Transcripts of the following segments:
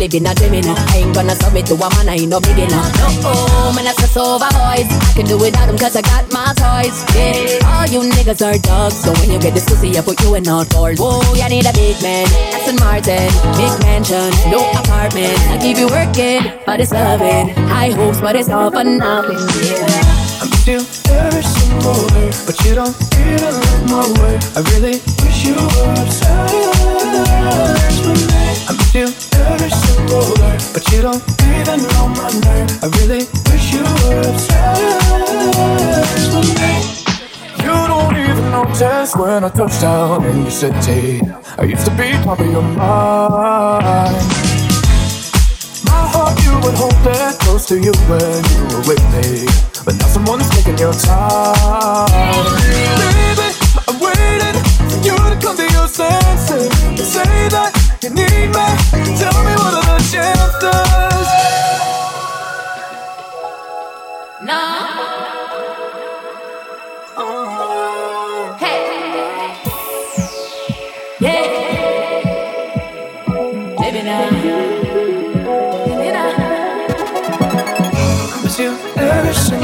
Live a Gemini. I ain't gonna submit to a man, I ain't no beginner. No, oh, man, that's over boys. I can do without them cause I got my toys. Yeah, all you niggas are dogs. So when you get this pussy, I put you in outdoors. Whoa, you need a big man. Aston Martin, big mansion, no apartment. I keep you working, but it's loving. High hopes, but it's all for nothing. Yeah. I'm still single day, but you don't even look my way. I really wish you were obsessed with me. I'm still every single day, but you don't even know my name. I really wish you were obsessed with me. You don't even notice when I touch down in your city. I used to be top of your mind. Would hold it close to you when you were with me. But now someone is taking your time. Baby, I'm waiting for you to come to your senses. Say that you need me. Tell me what are the chances?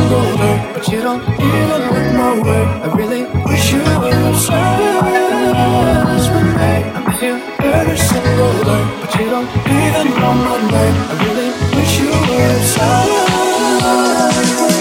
But you don't even look my. I really wish you were obsessed with me. I miss you every single day, but you don't even my. I really wish you with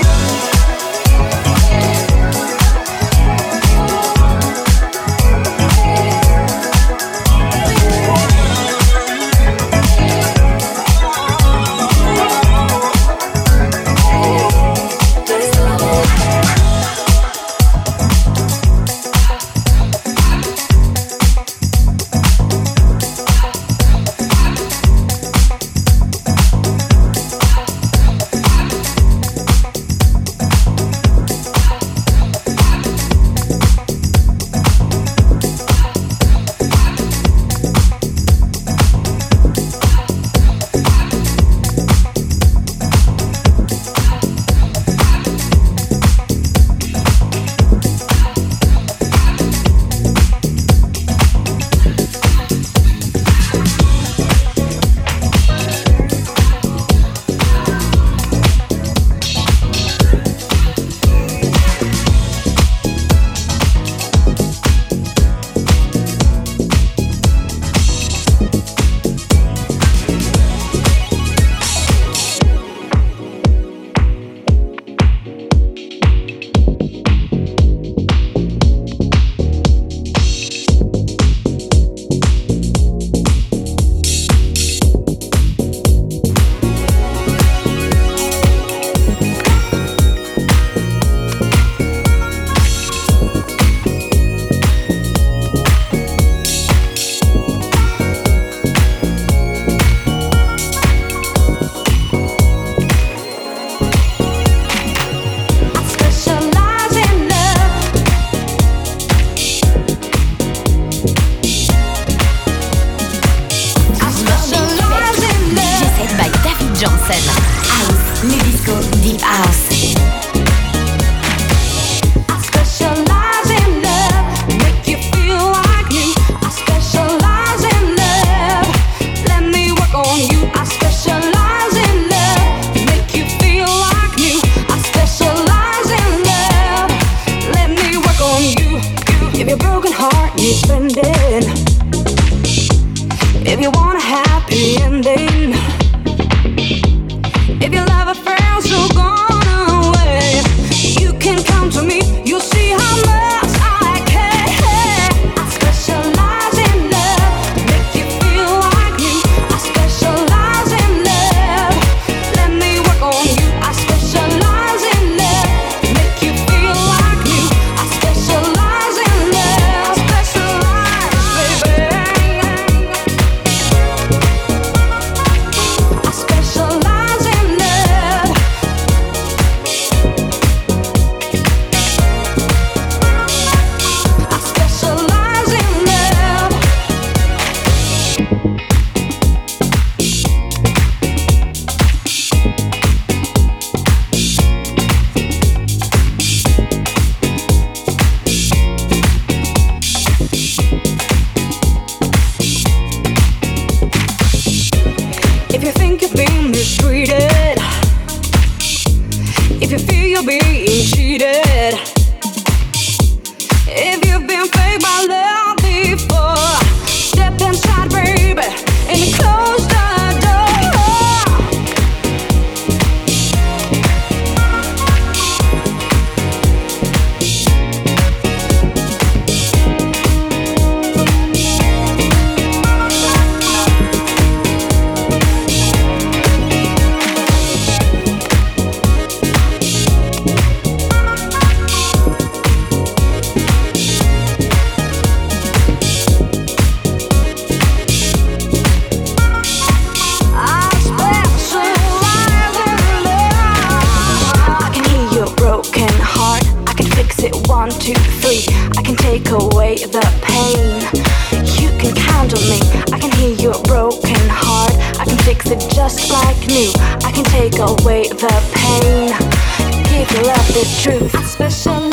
just like new. I can take away the pain, give love the truth. I